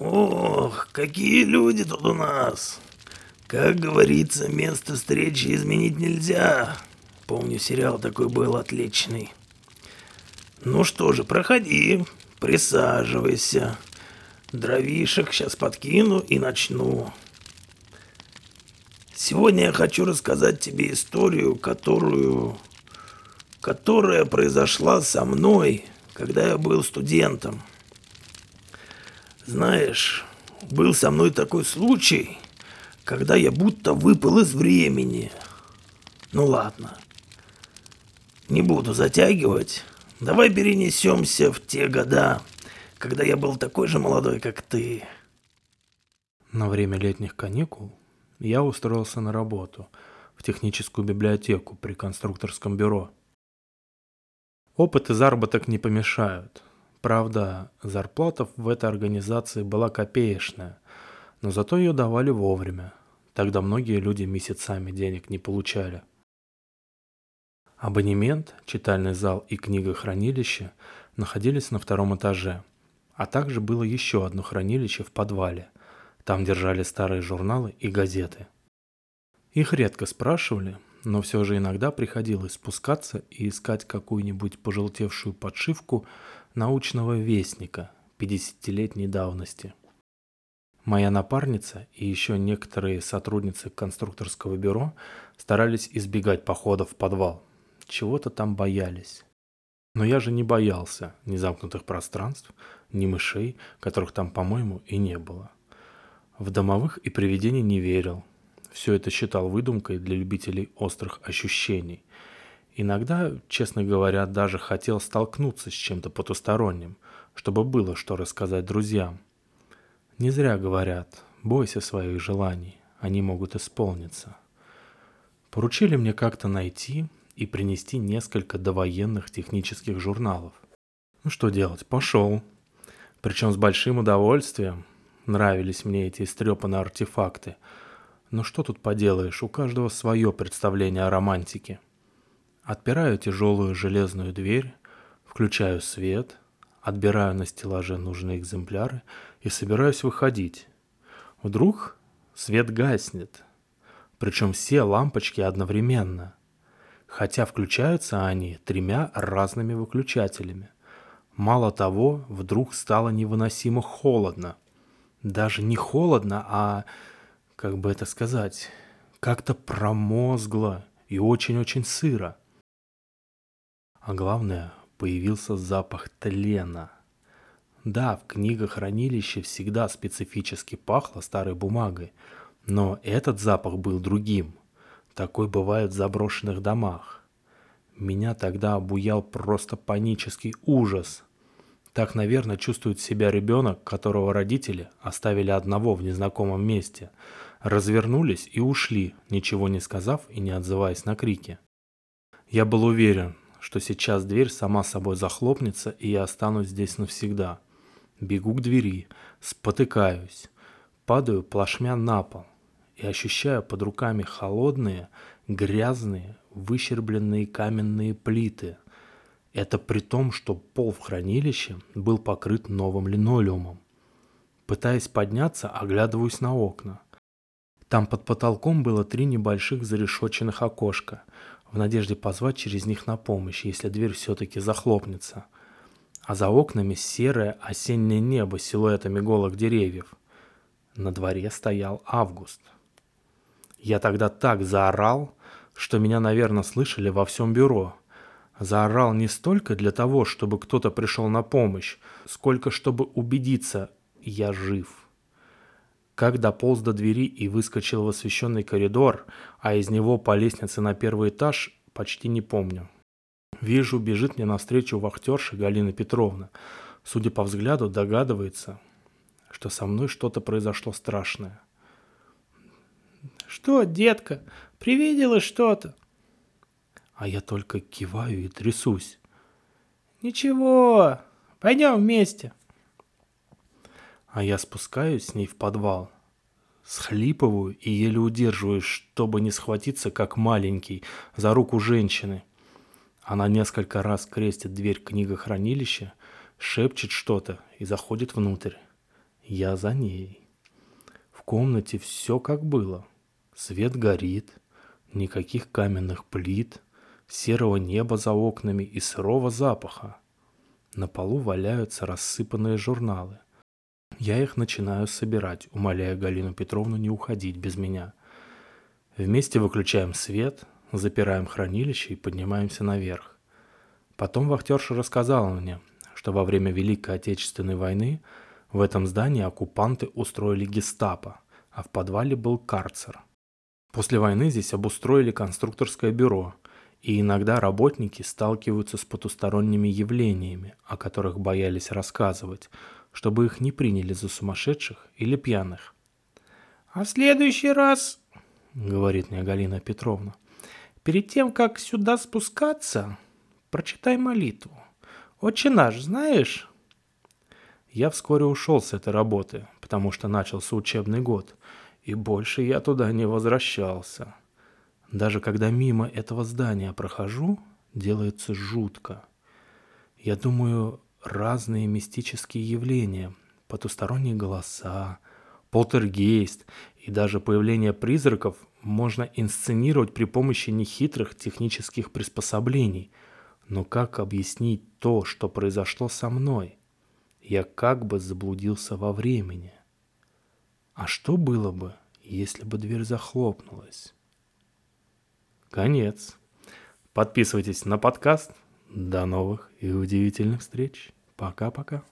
Ох, какие люди тут у нас. Как говорится, место встречи изменить нельзя. Помню, сериал такой был отличный. Ну что же, проходи, присаживайся. Дровишек сейчас подкину и начну. Сегодня я хочу рассказать тебе историю, которую... которая произошла со мной, когда я был студентом. Знаешь, был со мной такой случай, когда я будто выпал из времени. Ну ладно, не буду затягивать. Давай перенесемся в те года, когда я был такой же молодой, как ты. На время летних каникул я устроился на работу в техническую библиотеку при конструкторском бюро. Опыт и заработок не помешают. Правда, зарплата в этой организации была копеечная, но зато ее давали вовремя. Тогда многие люди месяцами денег не получали. Абонемент, читальный зал и книгохранилище находились на втором этаже, а также было еще одно хранилище в подвале. Там держали старые журналы и газеты. Их редко спрашивали, но все же иногда приходилось спускаться и искать какую-нибудь пожелтевшую подшивку научного вестника 50-летней давности. Моя напарница и еще некоторые сотрудницы конструкторского бюро старались избегать походов в подвал. Чего-то там боялись. Но я же не боялся ни замкнутых пространств, ни мышей, которых там, по-моему, и не было. В домовых и привидений не верил. Все это считал выдумкой для любителей острых ощущений. Иногда, честно говоря, даже хотел столкнуться с чем-то потусторонним, чтобы было что рассказать друзьям. Не зря говорят, бойся своих желаний, они могут исполниться. Поручили мне как-то найти и принести несколько довоенных технических журналов. Ну что делать, пошел. Причем с большим удовольствием. Нравились мне эти истрепанные артефакты. Но что тут поделаешь, у каждого свое представление о романтике. Отпираю тяжелую железную дверь, включаю свет, отбираю на стеллаже нужные экземпляры и собираюсь выходить. Вдруг свет гаснет, причем все лампочки одновременно, хотя включаются они тремя разными выключателями. Мало того, вдруг стало невыносимо холодно. Даже не холодно, а, как бы это сказать, как-то промозгло и очень-очень сыро. А главное, появился запах тлена. Да, в книгохранилище всегда специфически пахло старой бумагой, но этот запах был другим. Такой бывает в заброшенных домах. Меня тогда обуял просто панический ужас. Так, наверное, чувствует себя ребенок, которого родители оставили одного в незнакомом месте, развернулись и ушли, ничего не сказав и не отзываясь на крики. Я был уверен, что сейчас дверь сама собой захлопнется, и я останусь здесь навсегда. Бегу к двери, спотыкаюсь, падаю плашмя на пол и ощущаю под руками холодные, грязные, выщербленные каменные плиты. Это при том, что пол в хранилище был покрыт новым линолеумом. Пытаясь подняться, оглядываюсь на окна. Там под потолком было три небольших зарешоченных окошка – в надежде позвать через них на помощь, если дверь все-таки захлопнется. А за окнами серое осеннее небо с силуэтами голых деревьев. На дворе стоял август. Я тогда так заорал, что меня, наверное, слышали во всем бюро. Заорал не столько для того, чтобы кто-то пришел на помощь, сколько чтобы убедиться, я жив. Как дополз до двери и выскочил в освещенный коридор, а из него по лестнице на первый этаж, почти не помню. Вижу, бежит мне навстречу вахтерша Галина Петровна. Судя по взгляду, догадывается, что со мной что-то произошло страшное. «Что, детка, привиделось что-то?» А я только киваю и трясусь. «Ничего, пойдем вместе» а я спускаюсь с ней в подвал. Схлипываю и еле удерживаюсь, чтобы не схватиться, как маленький, за руку женщины. Она несколько раз крестит дверь книгохранилища, шепчет что-то и заходит внутрь. Я за ней. В комнате все как было. Свет горит, никаких каменных плит, серого неба за окнами и сырого запаха. На полу валяются рассыпанные журналы. Я их начинаю собирать, умоляя Галину Петровну не уходить без меня. Вместе выключаем свет, запираем хранилище и поднимаемся наверх. Потом вахтерша рассказала мне, что во время Великой Отечественной войны в этом здании оккупанты устроили гестапо, а в подвале был карцер. После войны здесь обустроили конструкторское бюро, и иногда работники сталкиваются с потусторонними явлениями, о которых боялись рассказывать, чтобы их не приняли за сумасшедших или пьяных. «А в следующий раз, — говорит мне Галина Петровна, — перед тем, как сюда спускаться, прочитай молитву. Отче наш, знаешь?» Я вскоре ушел с этой работы, потому что начался учебный год, и больше я туда не возвращался. Даже когда мимо этого здания прохожу, делается жутко. Я думаю, разные мистические явления, потусторонние голоса, полтергейст и даже появление призраков можно инсценировать при помощи нехитрых технических приспособлений. Но как объяснить то, что произошло со мной? Я как бы заблудился во времени. А что было бы, если бы дверь захлопнулась? Конец. Подписывайтесь на подкаст. До новых и удивительных встреч. Пока-пока.